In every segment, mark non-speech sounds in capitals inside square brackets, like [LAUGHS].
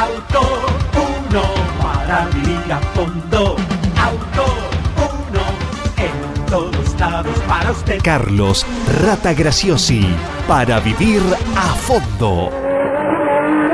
Auto 1 para vivir a fondo. Auto 1 en todos lados para usted. Carlos Rata Graciosi, para vivir a fondo.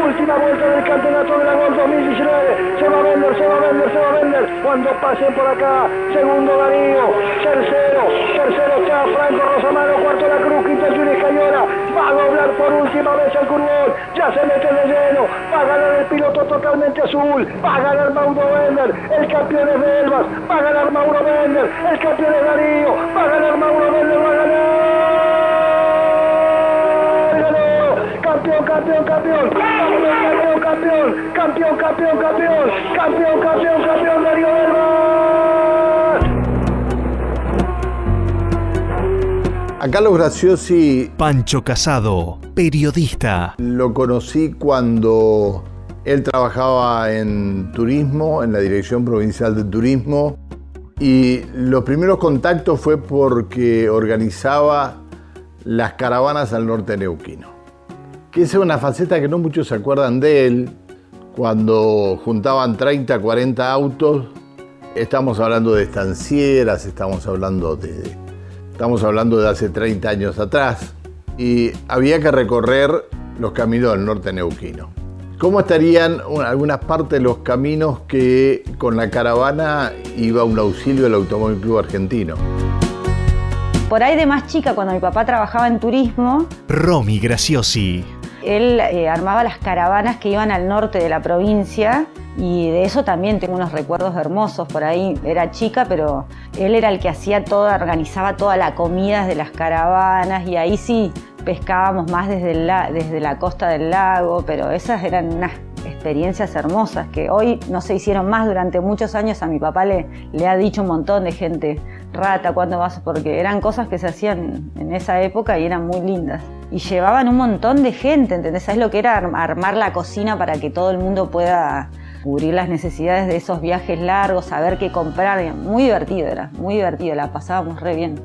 Última vuelta del campeonato de la Gol 2019. Se va a vender, se va a vender, se va a vender. Cuando pasen por acá, segundo Darío, tercero, tercero está Franco Rosamano, cuarto La Cruz, quinto Junior Cayola. Va a doblar por última vez el. Ya se mete de lleno. Va a ganar el piloto totalmente azul. Va a ganar Mauro Bender. El campeón es de Elvas. Va a ganar Mauro Bender. El campeón es Darío. Va a ganar Mauro Bender. Va a ganar. Campeón, campeón, campeón. Campeón, campeón, campeón. Campeón, campeón, campeón. Campeón, campeón, campeón. Darío A Carlos Graciosi Pancho Casado, periodista. lo conocí cuando él trabajaba en turismo, en la Dirección Provincial de Turismo, y los primeros contactos fue porque organizaba las caravanas al norte neuquino. Que esa es una faceta que no muchos se acuerdan de él, cuando juntaban 30, 40 autos, estamos hablando de estancieras, estamos hablando de, estamos hablando de hace 30 años atrás, y había que recorrer los caminos del norte neuquino. ¿Cómo estarían un- algunas partes de los caminos que con la caravana iba un auxilio del Automóvil Club Argentino? Por ahí de más chica, cuando mi papá trabajaba en turismo, Romy Graciosi. Él eh, armaba las caravanas que iban al norte de la provincia y de eso también tengo unos recuerdos hermosos. Por ahí era chica, pero él era el que hacía toda, organizaba toda la comida de las caravanas y ahí sí pescábamos más desde, el la- desde la costa del lago, pero esas eran unas experiencias hermosas que hoy no se hicieron más durante muchos años. A mi papá le, ha dicho un montón de gente, rata, ¿cuándo vas? Porque eran cosas que se hacían en esa época y eran muy lindas. Y llevaban un montón de gente, ¿entendés? ¿Sabes lo que era arm- armar la cocina para que todo el mundo pueda cubrir las necesidades de esos viajes largos, saber qué comprar? Muy divertido era, muy divertido, la pasábamos re bien.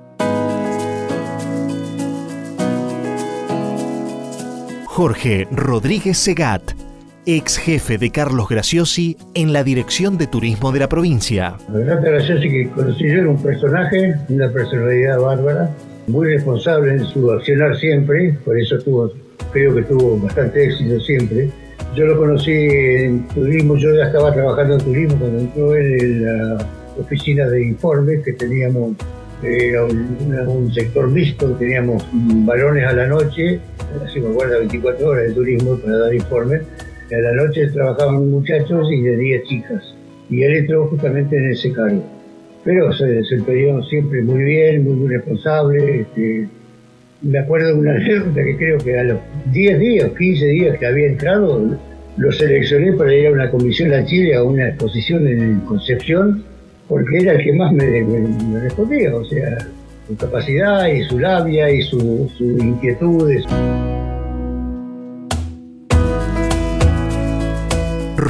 Jorge Rodríguez Segat, ex jefe de Carlos Graciosi en la Dirección de Turismo de la provincia. La verdad gracioso que conocí yo era un personaje, una personalidad bárbara, muy responsable en su accionar siempre, por eso tuvo, creo que tuvo bastante éxito siempre. Yo lo conocí en turismo, yo ya estaba trabajando en turismo cuando entró él en la oficina de informes que teníamos, era un, una- un sector mixto, teníamos varones a la noche, así me acuerdo, 24 horas de turismo para dar informes. A la noche trabajaban muchachos y de día chicas y él entró justamente en ese cargo. Pero se desempeñó siempre muy bien, muy, responsable. este, me acuerdo de una [LAUGHS] anécdota que creo que a los 10 días, 15 días que había entrado, lo seleccioné para ir a una comisión a Chile, a una exposición en Concepción, porque era el que más me, me- respondía, o sea, su capacidad y su labia y su, su inquietudes.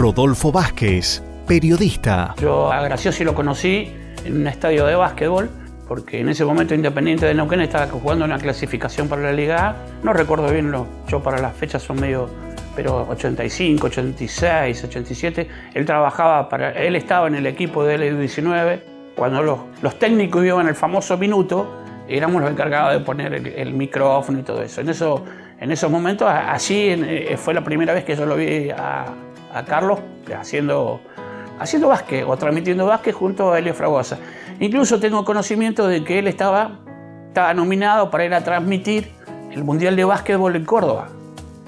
Rodolfo Vázquez, periodista. Yo a Graciosi lo conocí en un estadio de básquetbol, porque en ese momento Independiente de Neuquén estaba jugando una clasificación para la Liga A. No recuerdo bien, lo, yo para las fechas son medio, pero 85, 86, 87. Él trabajaba para, él estaba en el equipo del LU19. Cuando los, los técnicos iban el famoso minuto, éramos los encargados de poner el, el micrófono y todo eso. En, eso, en esos momentos, a- allí en- eh, fue la primera vez que yo lo vi a, a Carlos haciendo haciendo básquet o transmitiendo básquet junto a Elio Fragosa. Incluso tengo conocimiento de que él estaba, estaba nominado para ir a transmitir el Mundial de Básquetbol en Córdoba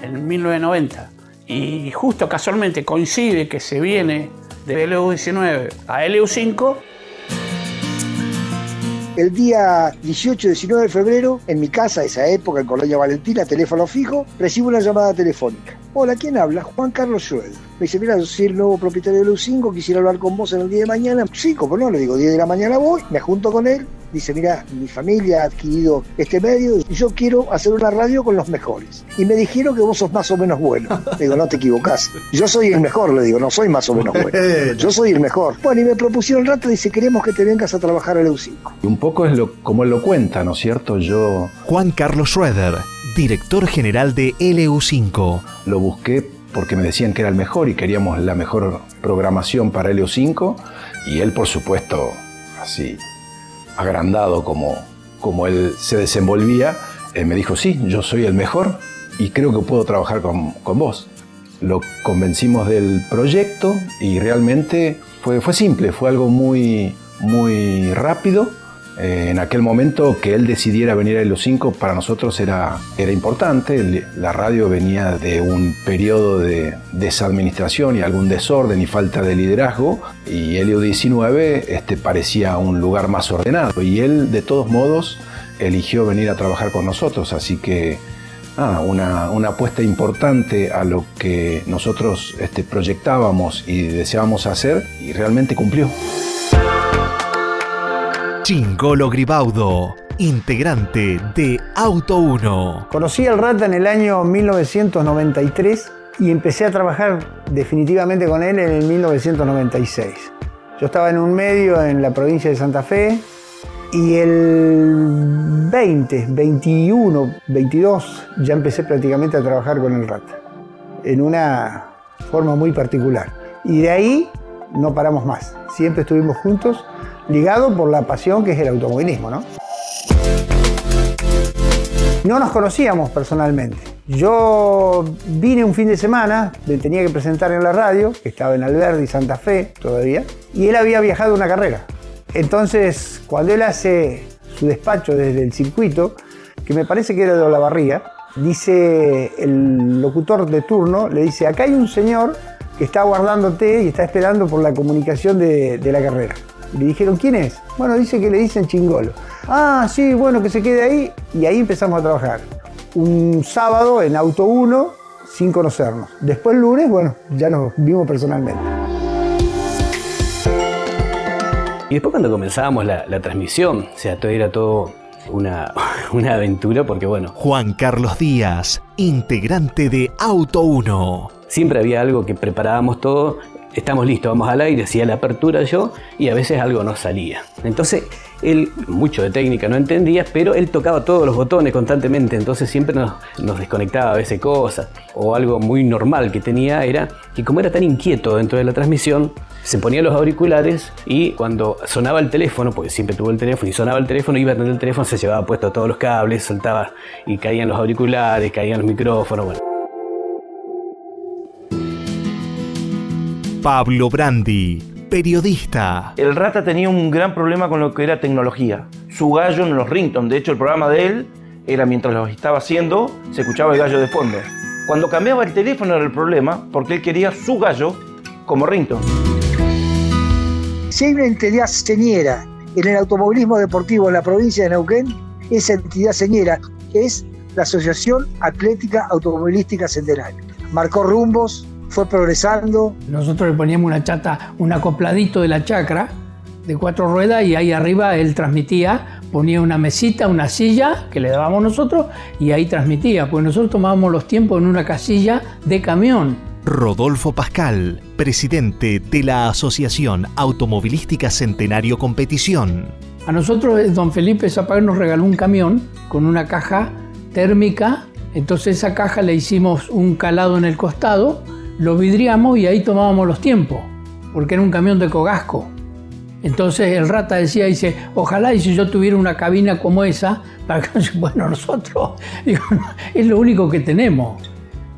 en 1990. Y justo casualmente coincide que se viene de LU19 a LU5 El día 18-19 de febrero, en mi casa, esa época, en Colonia Valentina, teléfono fijo, recibo una llamada telefónica. Hola, ¿quién habla? Juan Carlos Schroeder. Me dice, mira, yo soy el nuevo propietario de LU5, quisiera hablar con vos en el día de mañana. Sí, como no, le digo, 10 de la mañana voy, me junto con él. Dice, mira, mi familia ha adquirido este medio y yo quiero hacer una radio con los mejores. Y me dijeron que vos sos más o menos bueno. Le digo, no te equivocás. Yo soy el mejor, le digo, no soy más o menos bueno. [LAUGHS] Yo soy el mejor. Bueno, y me propusieron rato, dice, queremos que te vengas a trabajar al LU5. Y un poco es lo, como él lo cuenta, ¿no es cierto? Yo Juan Carlos Schroeder, director general de LU5. lo busqué porque me decían que era el mejor y queríamos la mejor programación para Helio 5 y él por supuesto así agrandado como, como él se desenvolvía, eh, me dijo, sí, yo soy el mejor y creo que puedo trabajar con, con vos. Lo convencimos del proyecto y realmente fue, fue simple, fue algo muy, muy rápido eh, en aquel momento que él decidiera venir a los 5 para nosotros era, era importante. La radio venía de un periodo de desadministración y algún desorden y falta de liderazgo y Helio 19 este, parecía un lugar más ordenado y él de todos modos eligió venir a trabajar con nosotros, así que una, una, apuesta importante a lo que nosotros este, proyectábamos y deseábamos hacer y realmente cumplió. Chingolo Gribaudo, integrante de Auto 1. Conocí al Rata en el año 1993 y empecé a trabajar definitivamente con él en el 1996. Yo estaba en un medio en la provincia de Santa Fe y el 20, 21, 22 ya empecé prácticamente a trabajar con el Rata en una forma muy particular. Y de ahí no paramos más. Siempre estuvimos juntos ligado por la pasión que es el automovilismo, ¿no? No nos conocíamos personalmente. Yo vine un fin de semana, le tenía que presentar en la radio, que estaba en Alberdi, Santa Fe todavía, y él había viajado una carrera. Entonces, cuando él hace su despacho desde el circuito, que me parece que era de Olavarría, dice el locutor de turno, le dice, acá hay un señor que está aguardándote y está esperando por la comunicación de la carrera. Y le dijeron, ¿quién es? Bueno, dice que le dicen chingolo. Ah, sí, bueno, que se quede ahí. Y ahí empezamos a trabajar. Un sábado en Auto 1, sin conocernos. Después el lunes, bueno, ya nos vimos personalmente. Y después cuando comenzábamos la, transmisión, o sea, todo era todo una, [LAUGHS] una aventura porque bueno. Juan Carlos Díaz, integrante de Auto 1. Siempre había algo que preparábamos todo estamos listos, vamos al aire, hacía la apertura yo y a veces algo no salía. Entonces él, mucho de técnica no entendía, pero él tocaba todos los botones constantemente, entonces siempre nos, desconectaba a veces cosas. O algo muy normal que tenía era que como era tan inquieto dentro de la transmisión, se ponía los auriculares y cuando sonaba el teléfono, porque siempre tuvo el teléfono y sonaba el teléfono, iba a tener el teléfono, se llevaba puesto todos los cables, saltaba y caían los auriculares, caían los micrófonos, bueno. Pablo Brandi, periodista. El Rata tenía un gran problema con lo que era tecnología. Su gallo en los ringtones, de hecho el programa de él era mientras lo estaba haciendo, se escuchaba el gallo de fondo. Cuando cambiaba el teléfono era el problema, porque él quería su gallo como ringtone. Si hay una entidad señera en el automovilismo deportivo en la provincia de Neuquén, esa entidad señera es la Asociación Atlética Automovilística Centenario. Marcó rumbos, fue progresando. Nosotros le poníamos una chata, un acopladito de la chacra de cuatro ruedas y ahí arriba él transmitía, ponía una mesita, una silla que le dábamos nosotros y ahí transmitía, pues nosotros tomábamos los tiempos en una casilla de camión. Rodolfo Pascal, presidente de la Asociación Automovilística Centenario Competición. A nosotros eh, don Felipe Zapag nos regaló un camión con una caja térmica, entonces esa caja le hicimos un calado en el costado lo vidriamos y ahí tomábamos los tiempos, porque era un camión de cogasco. Entonces el rata decía, dice, ojalá y si yo tuviera una cabina como esa, para que, bueno, [LAUGHS] nosotros, es lo único que tenemos.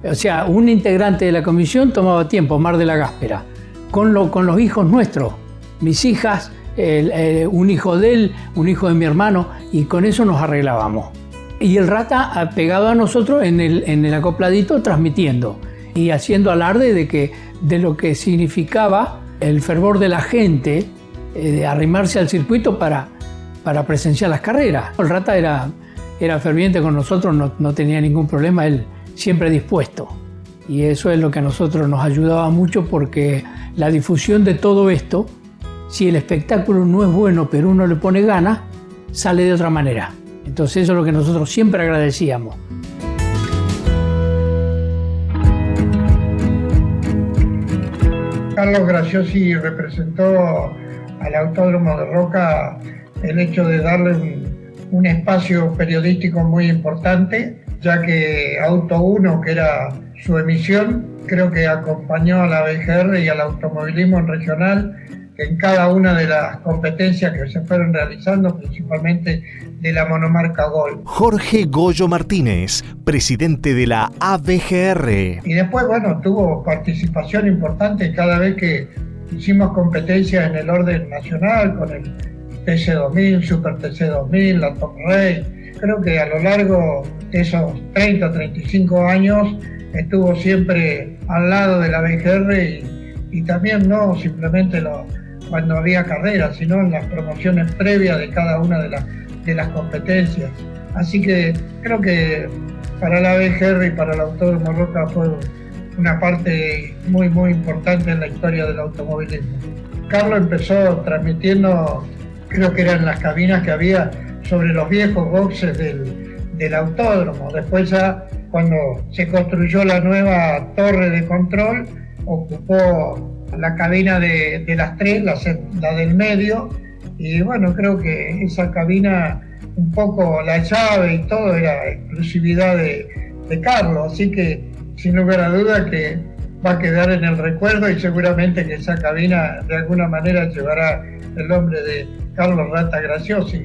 O sea, un integrante de la comisión tomaba tiempo, Mar de la Gáspera, con, con los hijos nuestros, mis hijas, eh, un hijo de él, un hijo de mi hermano, y con eso nos arreglábamos. Y el rata pegado a nosotros en el, en el acopladito transmitiendo y haciendo alarde de, que, de lo que significaba el fervor de la gente eh, de arrimarse al circuito para, para presenciar las carreras. El Rata era, era ferviente con nosotros, no, no tenía ningún problema, él siempre dispuesto. Y eso es lo que a nosotros nos ayudaba mucho porque la difusión de todo esto, si el espectáculo no es bueno pero uno le pone gana, sale de otra manera. Entonces eso es lo que nosotros siempre agradecíamos. Carlos Graciosi representó al Autódromo de Roca el hecho de darle un, espacio periodístico muy importante, ya que Auto 1, que era su emisión, creo que acompañó a la BGR y al automovilismo en regional en cada una de las competencias que se fueron realizando, principalmente de la monomarca Gol. Jorge Goyo Martínez, presidente de la ABGR. Y después, bueno, tuvo participación importante cada vez que hicimos competencias en el orden nacional con el TC2000, Super TC2000, la Top Rey. Creo que a lo largo de esos 30, 35 años estuvo siempre al lado de la BGR y, y también no simplemente lo, cuando había carreras, sino en las promociones previas de cada una de, de las competencias. Así que creo que para la BGR y para el Autódromo Roca fue una parte muy, muy importante en la historia del automovilismo. Carlos empezó transmitiendo, creo que eran las cabinas que había sobre los viejos boxes del, del autódromo. Después ya cuando se construyó la nueva torre de control, ocupó la cabina de, las tres, la, del medio, y bueno, creo que esa cabina, un poco la llave y todo era exclusividad de, de Carlos, así que sin lugar a duda que va a quedar en el recuerdo y seguramente que esa cabina de alguna manera llevará el nombre de Carlos Rata Graciosi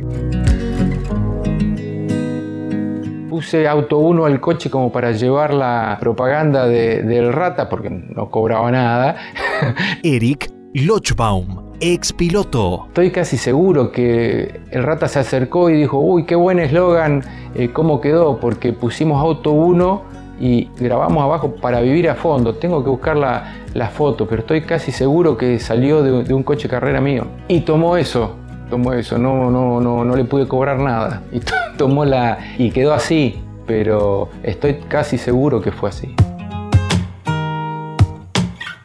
puse Auto 1 al coche como para llevar la propaganda del Rata porque no cobraba nada. [LAUGHS] Eric Lochbaum, ex piloto. Estoy casi seguro que el Rata se acercó y dijo, uy, qué buen eslogan, eh, cómo quedó, porque pusimos Auto 1 y grabamos abajo para vivir a fondo. Tengo que buscar la, foto, pero estoy casi seguro que salió de, de un coche carrera mío. Y tomó eso, tomó eso, no, no, no, no le pude cobrar nada. Y tomó la. y quedó así, pero estoy casi seguro que fue así.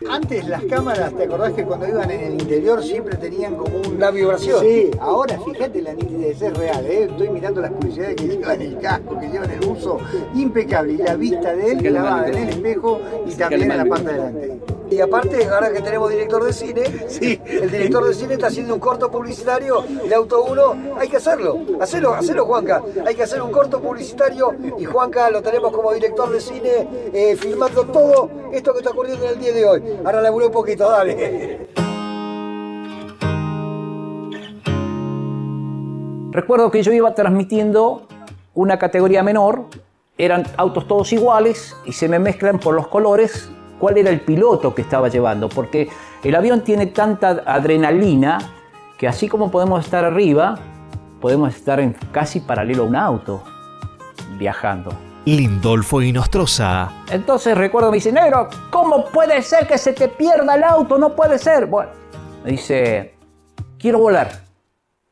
Antes las cámaras, ¿te acordás que cuando iban en el interior siempre tenían como una vibración? Sí, ahora fíjate la nitidez, es real, ¿eh? estoy mirando las publicidades que llevan el casco, que llevan el uso impecable y la vista de él clavada en el espejo y también en la parte de delante. Y aparte, ahora que tenemos director de cine, sí, el director de cine está haciendo un corto publicitario, el auto 1, hay que hacerlo, hacelo, hacelo Juanca, hay que hacer un corto publicitario y Juanca lo tenemos como director de cine, eh, filmando todo esto que está ocurriendo en el día de hoy. Ahora laburé un poquito, dale. Recuerdo que yo iba transmitiendo una categoría menor, eran autos todos iguales y se me mezclan por los colores cuál era el piloto que estaba llevando, porque el avión tiene tanta adrenalina que así como podemos estar arriba, podemos estar en casi paralelo a un auto viajando. Lindolfo y Nostroza. Entonces recuerdo, me dice, negro, ¿cómo puede ser que se te pierda el auto? No puede ser. Bueno, me dice, quiero volar.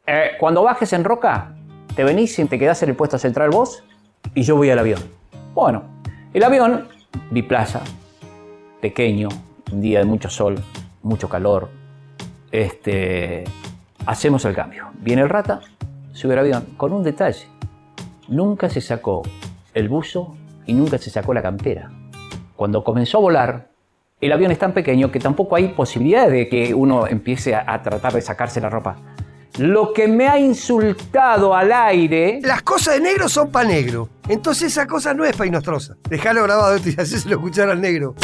Eh, cuando bajes en roca, te venís y te quedás en el puesto central vos y yo voy al avión. Bueno, el avión, biplaza, pequeño, un día de mucho sol, mucho calor, este, hacemos el cambio. Viene el rata, sube el avión, con un detalle. Nunca se sacó el buzo y nunca se sacó la campera. Cuando comenzó a volar, el avión es tan pequeño que tampoco hay posibilidad de que uno empiece a, tratar de sacarse la ropa. Lo que me ha insultado al aire. Las cosas de negro son para negro. Entonces esa cosa no es para Inostrosa. Dejalo grabado y [LAUGHS] así se lo escuchar al negro.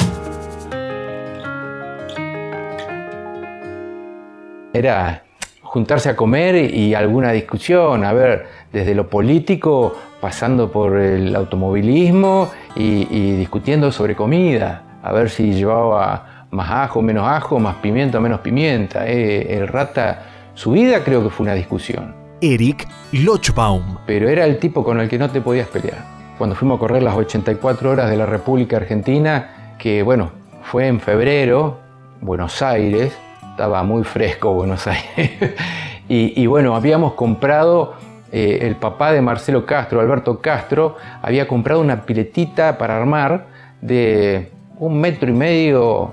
Era juntarse a comer y alguna discusión, a ver, desde lo político, pasando por el automovilismo y, discutiendo sobre comida, a ver si llevaba más ajo, menos ajo, más pimienta, menos pimienta. Eh, el rata, su vida creo que fue una discusión. Eric Lochbaum. Pero era el tipo con el que no te podías pelear. Cuando fuimos a correr las 84 horas de la República Argentina, que bueno, fue en febrero, Buenos Aires, estaba muy fresco Buenos Aires. [LAUGHS] y, bueno, habíamos comprado, eh, el papá de Marcelo Castro, Alberto Castro, había comprado una piletita para armar de un metro y medio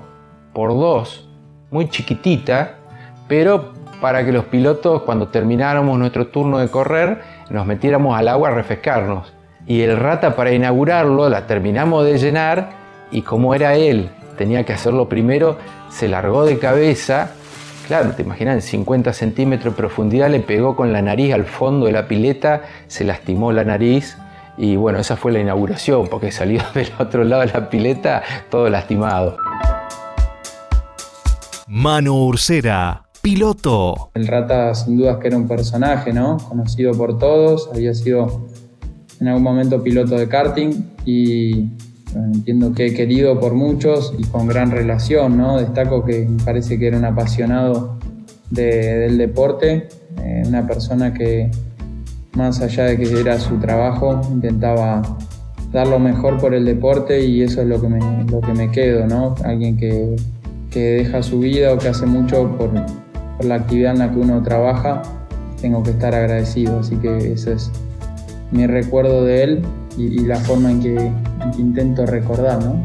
por dos, muy chiquitita, pero para que los pilotos cuando termináramos nuestro turno de correr nos metiéramos al agua a refrescarnos. Y el rata para inaugurarlo la terminamos de llenar y como era él, tenía que hacerlo primero, se largó de cabeza Claro, te imaginas, en 50 centímetros de profundidad le pegó con la nariz al fondo de la pileta, se lastimó la nariz Y bueno, esa fue la inauguración, porque salió [LAUGHS] del otro lado de la pileta todo lastimado. Manu Ursera, piloto. El Rata sin dudas que era un personaje, ¿no? Conocido por todos, había sido en algún momento piloto de karting y entiendo que querido por muchos y con gran relación, ¿no? Destaco que me parece que era un apasionado del deporte, eh, una persona que más allá de que era su trabajo, intentaba dar lo mejor por el deporte y eso es lo que me, lo que me quedo, ¿no? Alguien que, que deja su vida o que hace mucho por, por, la actividad en la que uno trabaja, tengo que estar agradecido, así que ese es mi recuerdo de él y, y la forma en que intento recordar, ¿no?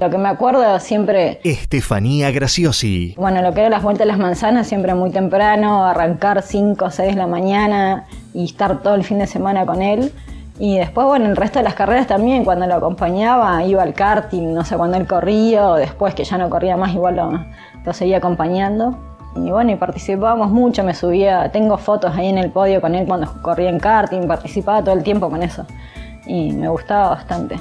Lo que me acuerdo siempre, Estefanía Graciosi. bueno, lo que era las vueltas de las manzanas, siempre muy temprano, arrancar 5 o 6 de la mañana y estar todo el fin de semana con él. Y después, bueno, el resto de las carreras también, cuando lo acompañaba, iba al karting, no sé, cuando él corría o después que ya no corría más, igual lo, lo seguía acompañando. Y bueno, y participábamos mucho, me subía, tengo fotos ahí en el podio con él cuando corría en karting, participaba todo el tiempo con eso. Y me gustaba bastante.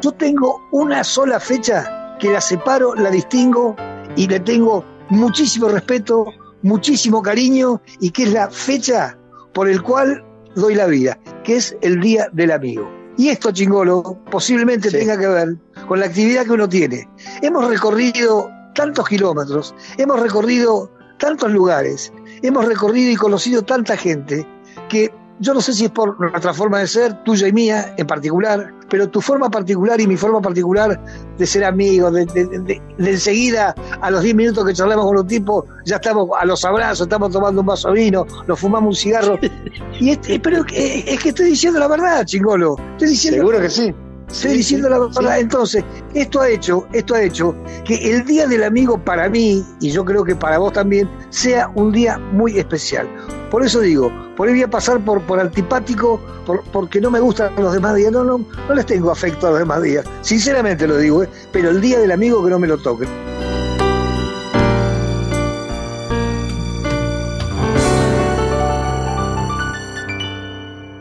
Yo tengo una sola fecha que la separo, la distingo y le tengo muchísimo respeto, muchísimo cariño y que es la fecha por el cual doy la vida, que es el Día del Amigo. Y esto, chingolo, posiblemente tenga que ver con la actividad que uno tiene. Hemos recorrido tantos kilómetros, hemos recorrido tantos lugares, hemos recorrido y conocido tanta gente que yo no sé si es por nuestra forma de ser, tuya y mía en particular, pero tu forma particular y mi forma particular de ser amigos, de, de- de- de enseguida a los 10 minutos que charlamos con un tipo, ya estamos a los abrazos, estamos tomando un vaso de vino, nos fumamos un cigarro. [LAUGHS] Y este, pero que- es que estoy diciendo la verdad, chingolo. Estoy diciendo, Seguro que sí. Estoy diciendo la verdad. Entonces, esto ha hecho, esto ha hecho que el Día del Amigo para mí, y yo creo que para vos también, sea un día muy especial. Por eso digo, por ahí voy a pasar por, por antipático, por- porque no me gustan los demás días. No, no, no les tengo afecto a los demás días. Sinceramente lo digo, ¿eh? pero el Día del Amigo que no me lo toquen.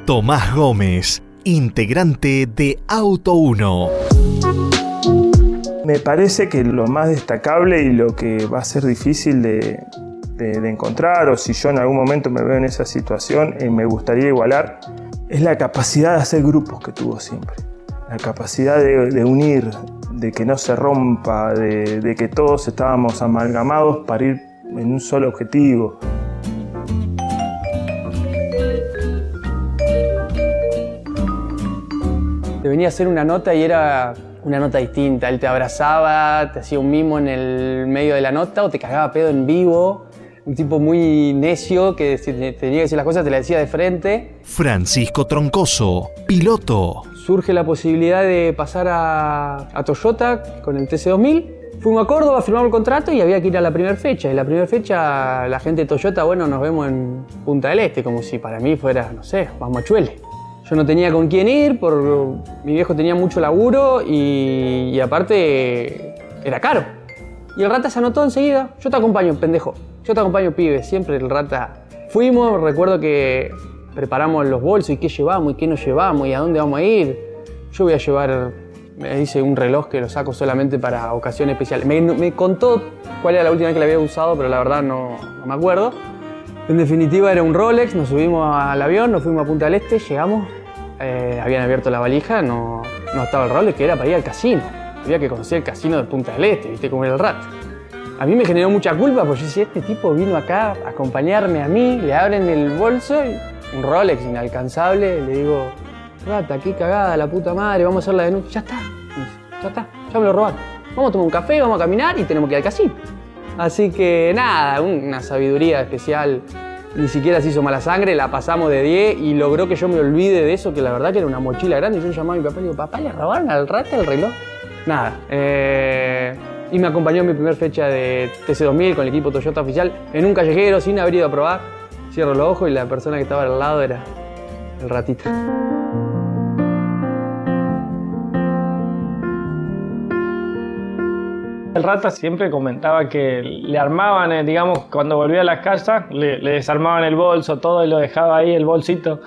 Tomás Gómez, integrante de Auto 1. Me parece que lo más destacable y lo que va a ser difícil de, encontrar, o si yo en algún momento me veo en esa situación y me gustaría igualar, es la capacidad de hacer grupos que tuvo siempre. La capacidad de, de unir, de que no se rompa, de, de que todos estábamos amalgamados para ir en un solo objetivo. Te venía a hacer una nota y era una nota distinta. Él te abrazaba, te hacía un mimo en el medio de la nota o te cagaba pedo en vivo. Un tipo muy necio que si te tenía que decir las cosas te las decía de frente. Francisco Troncoso, piloto. Surge la posibilidad de pasar a, a Toyota con el TC2000. Fuimos a Córdoba, firmamos el contrato y había que ir a la primera fecha. Y la primera fecha la gente de Toyota, bueno, nos vemos en Punta del Este, como si para mí fuera, no sé, vamos a Chuele. Yo no tenía con quién ir, por, mi viejo tenía mucho laburo y, aparte era caro. Y el rata se anotó enseguida. Yo te acompaño, pendejo. Yo te acompaño, pibe. Siempre el rata. Fuimos, recuerdo que preparamos los bolsos y qué llevamos y qué no llevamos y a dónde vamos a ir. Yo voy a llevar, me dice un reloj que lo saco solamente para ocasiones especiales. Me, me contó cuál era la última vez que la había usado, pero la verdad no, no me acuerdo. En definitiva era un Rolex, nos subimos al avión, nos fuimos a Punta del Este, llegamos, eh, habían abierto la valija, no, no estaba el Rolex, que era para ir al casino. Había que conocer el casino de Punta del Este, viste cómo era el rato. A mí me generó mucha culpa porque yo decía, este tipo vino acá a acompañarme a mí, le abren el bolso, y un Rolex inalcanzable, le digo, rata, qué cagada, la puta madre, vamos a hacer la denuncia. Ya está, ya está, ya me lo robaron. Vamos a tomar un café, vamos a caminar y tenemos que ir al casino. Así que nada, una sabiduría especial. Ni siquiera se hizo mala sangre, la pasamos de 10 y logró que yo me olvide de eso, que la verdad que era una mochila grande. Yo llamaba a mi papá y digo, papá, ¿le robaron al rata el reloj? Nada. eh, y me acompañó en mi primera fecha de TC2000 con el equipo Toyota oficial en un callejero sin haber ido a probar. Cierro los ojos y la persona que estaba al lado era el ratito. El rata siempre comentaba que le armaban, eh, digamos, cuando volvía a la casa, le, le desarmaban el bolso, todo y lo dejaba ahí, el bolsito,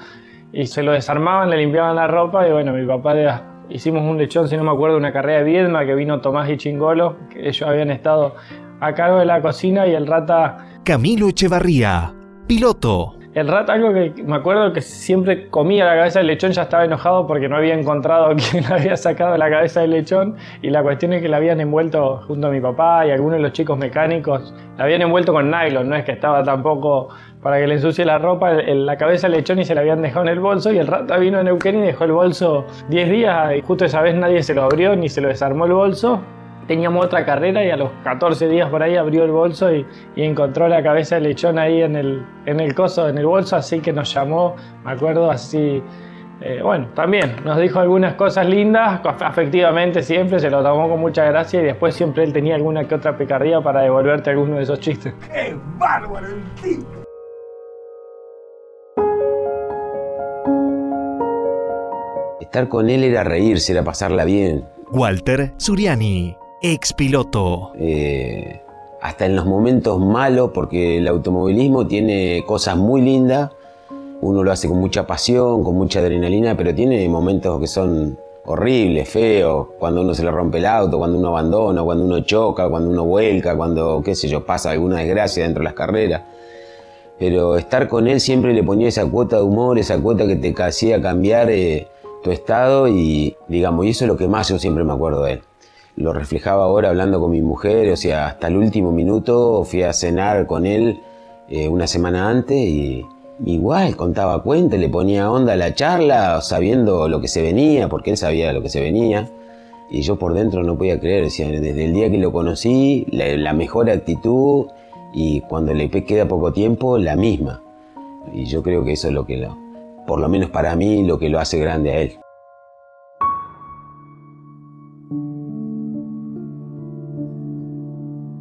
y se lo desarmaban, le limpiaban la ropa y bueno, mi papá de, hicimos un lechón, si no me acuerdo, una carrera de Viedma que vino Tomás y Chingolo, que ellos habían estado a cargo de la cocina y el rata... Camilo Echevarría, piloto. El rata, algo que me acuerdo que siempre comía la cabeza del lechón, ya estaba enojado porque no había encontrado [LAUGHS] quién había sacado la cabeza del lechón y la cuestión es que la habían envuelto junto a mi papá y algunos de los chicos mecánicos, la habían envuelto con nylon, no es que estaba tampoco para que le ensucie la ropa, la cabeza del lechón y se la habían dejado en el bolso y el rata vino a Neuquén y dejó el bolso 10 días y justo esa vez nadie se lo abrió ni se lo desarmó el bolso teníamos otra carrera y a los 14 días por ahí abrió el bolso y, encontró la cabeza del lechón ahí en el, en el coso, en el bolso, así que nos llamó, me acuerdo así. Eh, bueno, también nos dijo algunas cosas lindas, afectivamente siempre, se lo tomó con mucha gracia y después siempre él tenía alguna que otra picardía para devolverte alguno de esos chistes. ¡Qué bárbaro el tipo! Estar con él era reírse, era pasarla bien. Walter Suriani, ex piloto. Eh, hasta en los momentos malos, porque el automovilismo tiene cosas muy lindas, uno lo hace con mucha pasión, con mucha adrenalina, pero tiene momentos que son horribles, feos, cuando uno se le rompe el auto, cuando uno abandona, cuando uno choca, cuando uno vuelca, cuando, qué sé yo, pasa alguna desgracia dentro de las carreras. Pero estar con él siempre le ponía esa cuota de humor, esa cuota que te hacía cambiar eh, tu estado y, digamos, y eso es lo que más yo siempre me acuerdo de él lo reflejaba ahora hablando con mi mujer, o sea, hasta el último minuto fui a cenar con él eh, una semana antes y igual contaba cuentas, le ponía onda a la charla sabiendo lo que se venía, porque él sabía lo que se venía. Y yo por dentro no podía creer, decía, desde el día que lo conocí, la, mejor actitud y cuando le queda poco tiempo, la misma. Y yo creo que eso es lo que, lo, por lo menos para mí, lo que lo hace grande a él.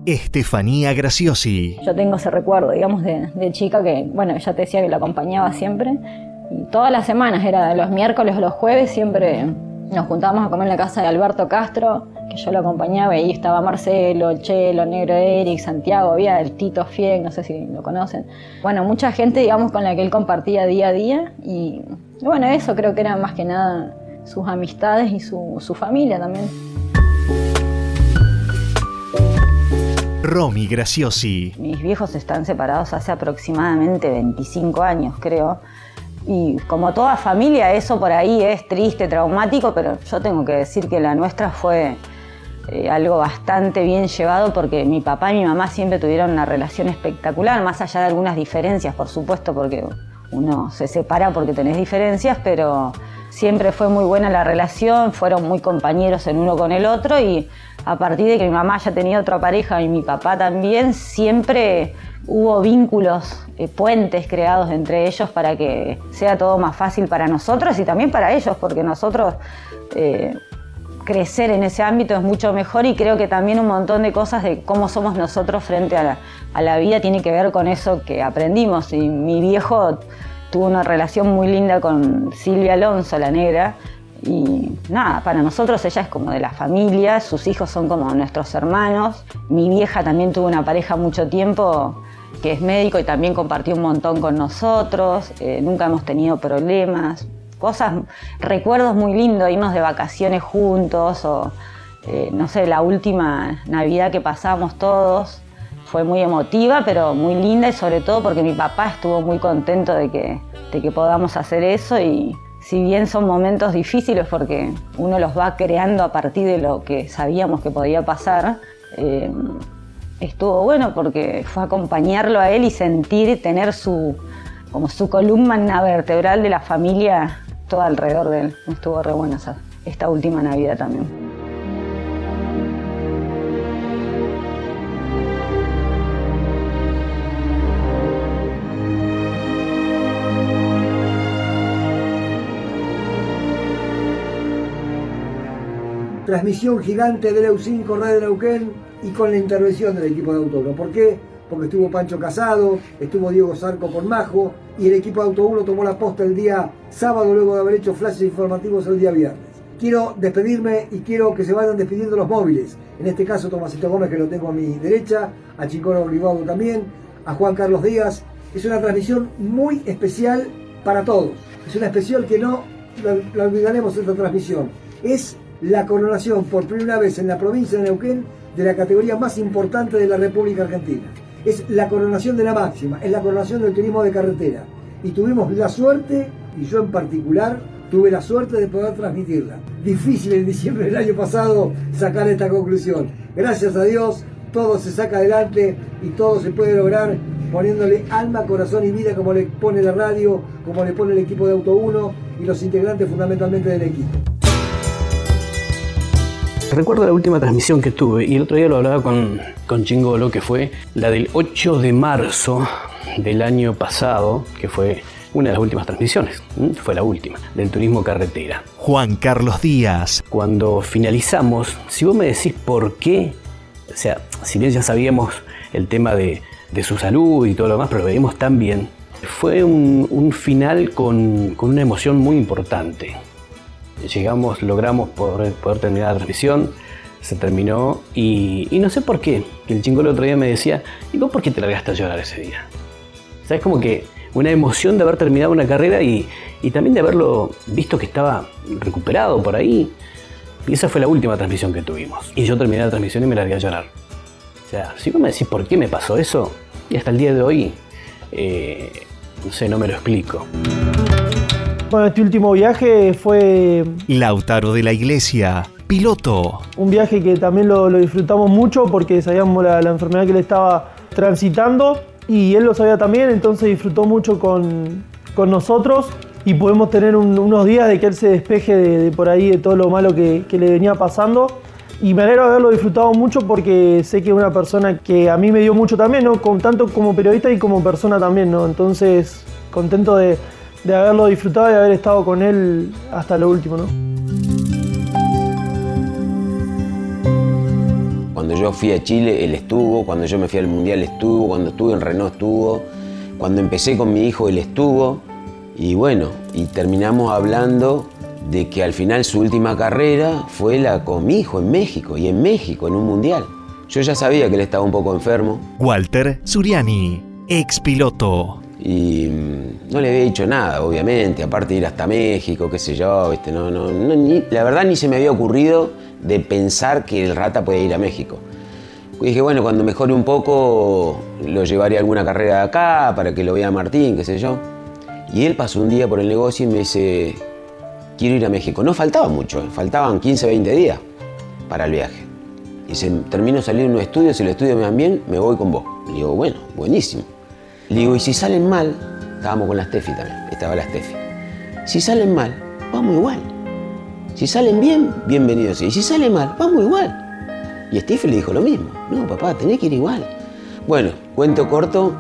Estefanía Graciosi. Yo tengo ese recuerdo, digamos, de, chica que, bueno, ella te decía que la acompañaba siempre. Y todas las semanas, era los miércoles o los jueves, siempre nos juntábamos a comer en la casa de Alberto Castro, que yo lo acompañaba, y ahí estaba Marcelo, el Chelo, el Negro Eric, Santiago, había el Tito Fieg, no sé si lo conocen. Bueno, mucha gente, digamos, con la que él compartía día a día, y, bueno, eso creo que era más que nada sus amistades y su, su familia también. Romy Graciosi. Mis viejos están separados hace aproximadamente 25 años, creo. Y como toda familia, eso por ahí es triste, traumático, pero yo tengo que decir que la nuestra fue eh, algo bastante bien llevado porque mi papá y mi mamá siempre tuvieron una relación espectacular, más allá de algunas diferencias, por supuesto, porque uno se separa porque tenés diferencias, pero siempre fue muy buena la relación, fueron muy compañeros el uno con el otro y a partir de que mi mamá ya tenía otra pareja y mi papá también, siempre hubo vínculos, eh, puentes creados entre ellos para que sea todo más fácil para nosotros y también para ellos, porque nosotros eh, crecer en ese ámbito es mucho mejor y creo que también un montón de cosas de cómo somos nosotros frente a la, a la vida tiene que ver con eso que aprendimos. Y mi viejo tuvo una relación muy linda con Silvia Alonso, la negra, y nada, para nosotros ella es como de la familia, sus hijos son como nuestros hermanos. Mi vieja también tuvo una pareja mucho tiempo que es médico y también compartió un montón con nosotros. Eh, nunca hemos tenido problemas. Cosas, recuerdos muy lindos, irnos de vacaciones juntos o eh, no sé, la última Navidad que pasamos todos fue muy emotiva, pero muy linda y sobre todo porque mi papá estuvo muy contento de que, de que podamos hacer eso y si bien son momentos difíciles porque uno los va creando a partir de lo que sabíamos que podía pasar, eh, estuvo bueno porque fue acompañarlo a él y sentir, tener su, como su columna vertebral de la familia todo alrededor de él. Estuvo re buena esta última Navidad también. Transmisión gigante del EU5 Radio Neuquén y con la intervención del equipo de Auto ¿Por qué? Porque estuvo Pancho Casado, estuvo Diego Zarco por Majo y el equipo de Auto tomó la posta el día sábado luego de haber hecho flashes informativos el día viernes. quiero despedirme y quiero que se vayan despidiendo los móviles. En este caso, Tomasito Gómez, que lo tengo a mi derecha, a Chincoro Olivado también, a Juan Carlos Díaz. Es una transmisión muy especial para todos. Es una especial que no la olvidaremos esta transmisión. Es la coronación por primera vez en la provincia de Neuquén de la categoría más importante de la República Argentina. Es la coronación de la máxima, es la coronación del turismo de carretera. Y tuvimos la suerte, y yo en particular, tuve la suerte de poder transmitirla. Difícil en diciembre del año pasado sacar esta conclusión. Gracias a Dios, todo se saca adelante y todo se puede lograr poniéndole alma, corazón y vida como le pone la radio, como le pone el equipo de Auto 1 y los integrantes fundamentalmente del equipo. Recuerdo la última transmisión que tuve y el otro día lo hablaba con, con Chingolo, que fue la del 8 de marzo del año pasado, que fue una de las últimas transmisiones, fue la última, del turismo carretera. Juan Carlos Díaz. Cuando finalizamos, si vos me decís por qué, o sea, si bien ya sabíamos el tema de, de su salud y todo lo demás, pero lo veíamos tan bien, fue un, un final con, con, una emoción muy importante. Llegamos, logramos poder, poder terminar la transmisión, se terminó y, no sé por qué. El chingo el otro día me decía, ¿y vos por qué te largaste a llorar ese día? ¿Sabes? Como que una emoción de haber terminado una carrera y, y, también de haberlo visto que estaba recuperado por ahí. Y esa fue la última transmisión que tuvimos. Y yo terminé la transmisión y me largué a llorar. O sea, si vos me decís por qué me pasó eso, y hasta el día de hoy, eh, no sé, no me lo explico. Bueno, este último viaje fue... Lautaro de la Iglesia, piloto. Un viaje que también lo, lo disfrutamos mucho porque sabíamos la, la enfermedad que él estaba transitando y él lo sabía también, entonces disfrutó mucho con, con nosotros y podemos tener un, unos días de que él se despeje de, de, por ahí de todo lo malo que, que le venía pasando. Y me alegro de haberlo disfrutado mucho porque sé que es una persona que a mí me dio mucho también, ¿no? Con, tanto como periodista y como persona también, ¿no? Entonces, contento de, de haberlo disfrutado y haber estado con él hasta lo último, ¿no? Cuando yo fui a Chile, él estuvo. Cuando yo me fui al Mundial, estuvo. Cuando estuve en Renault, estuvo. Cuando empecé con mi hijo, él estuvo. Y bueno, y terminamos hablando de que al final su última carrera fue la con mi hijo en México. Y en México, en un Mundial. Yo ya sabía que él estaba un poco enfermo. Walter Suriani, ex piloto. Y no le había dicho nada, obviamente, aparte de ir hasta México, qué sé yo, ¿viste? No, no, no ni, la verdad ni se me había ocurrido de pensar que el Rata podía ir a México. Y dije, bueno, cuando mejore un poco, lo llevaré a alguna carrera de acá para que lo vea Martín, qué sé yo. Y él pasó un día por el negocio y me dice, quiero ir a México. No faltaba mucho, ¿eh? faltaban 15, 20 días para el viaje. Y se termino de salir unos estudios, si los estudios me van bien, me voy con vos. Y digo, bueno, buenísimo. Le digo, y si salen mal, estábamos con la Steffi también, estaba la Steffi. Si salen mal, vamos igual. Si salen bien, bienvenidos. Y si sale mal, vamos igual. Y Steffi le dijo lo mismo. No, papá, tenés que ir igual. Bueno, cuento corto,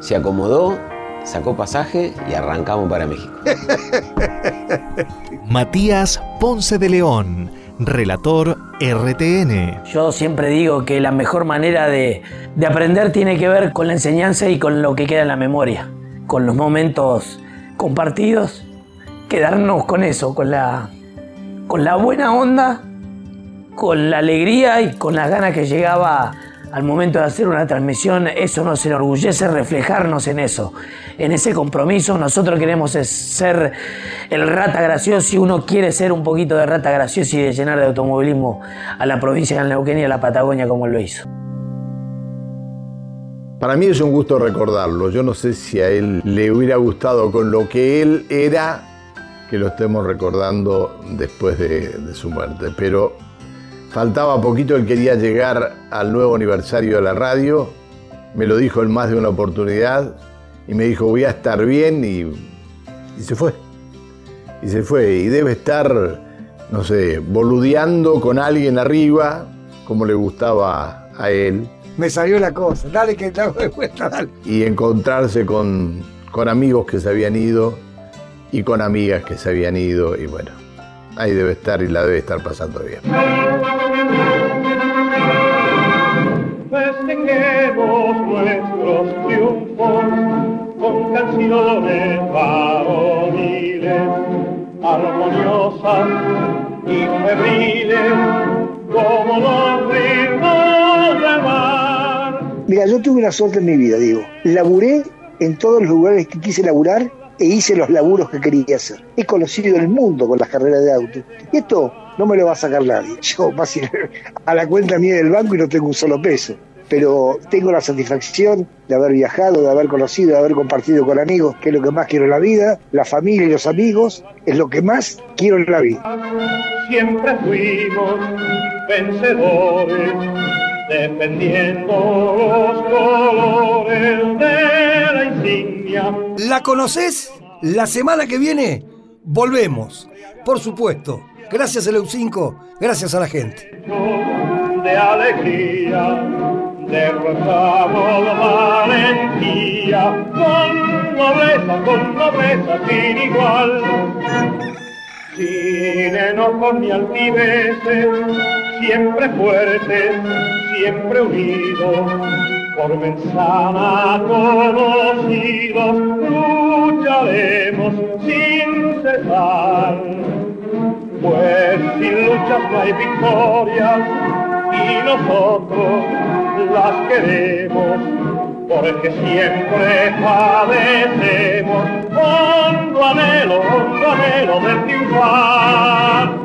se acomodó, sacó pasaje y arrancamos para México. [LAUGHS] Matías Ponce de León, relator RTN. Yo siempre digo que la mejor manera de, de, aprender tiene que ver con la enseñanza y con lo que queda en la memoria, con los momentos compartidos, quedarnos con eso, con la, con la buena onda, con la alegría y con las ganas que llegaba al momento de hacer una transmisión, eso nos enorgullece reflejarnos en eso, en ese compromiso. Nosotros queremos ser el rata gracioso y uno quiere ser un poquito de rata gracioso y de llenar de automovilismo a la provincia de Neuquén y a la Patagonia como lo hizo. Para mí es un gusto recordarlo. Yo no sé si a él le hubiera gustado con lo que él era que lo estemos recordando después de, de su muerte, pero Faltaba poquito, él quería llegar al nuevo aniversario de la radio, me lo dijo en más de una oportunidad y me dijo voy a estar bien y, y, se fue. Y se fue y debe estar, no sé, boludeando con alguien arriba, como le gustaba a él. Me salió la cosa, dale que te hago de vuelta, dale. Y encontrarse con, con amigos que se habían ido y con amigas que se habían ido y bueno, ahí debe estar y la debe estar pasando bien. Festejemos nuestros triunfos con canciones varoniles, armoniosas, y febriles como los ritmos del mar. Mira, yo tuve una suerte en mi vida, digo. Laburé en todos los lugares que quise laburar e hice los laburos que quería hacer. He conocido el mundo con las carreras de auto. Y esto no me lo va a sacar nadie. Yo ir [LAUGHS] a la cuenta mía del banco y no tengo un solo peso. Pero tengo la satisfacción de haber viajado, de haber conocido, de haber compartido con amigos, que es lo que más quiero en la vida. La familia y los amigos es lo que más quiero en la vida. Siempre fuimos vencedores, defendiendo los colores de la insignia. ¿La conoces? La semana que viene volvemos. Por supuesto. Gracias a 5 gracias a la gente. de alegría, derrotamos valentía, con nobleza, con nobleza sin igual. Sin enojos ni altiveces, siempre fuertes, siempre unidos, por mensana conocidos, lucharemos sin cesar. Pues sin luchas no hay victorias y nosotros las queremos, porque siempre padecemos hondo anhelo, hondo anhelo de triunfar.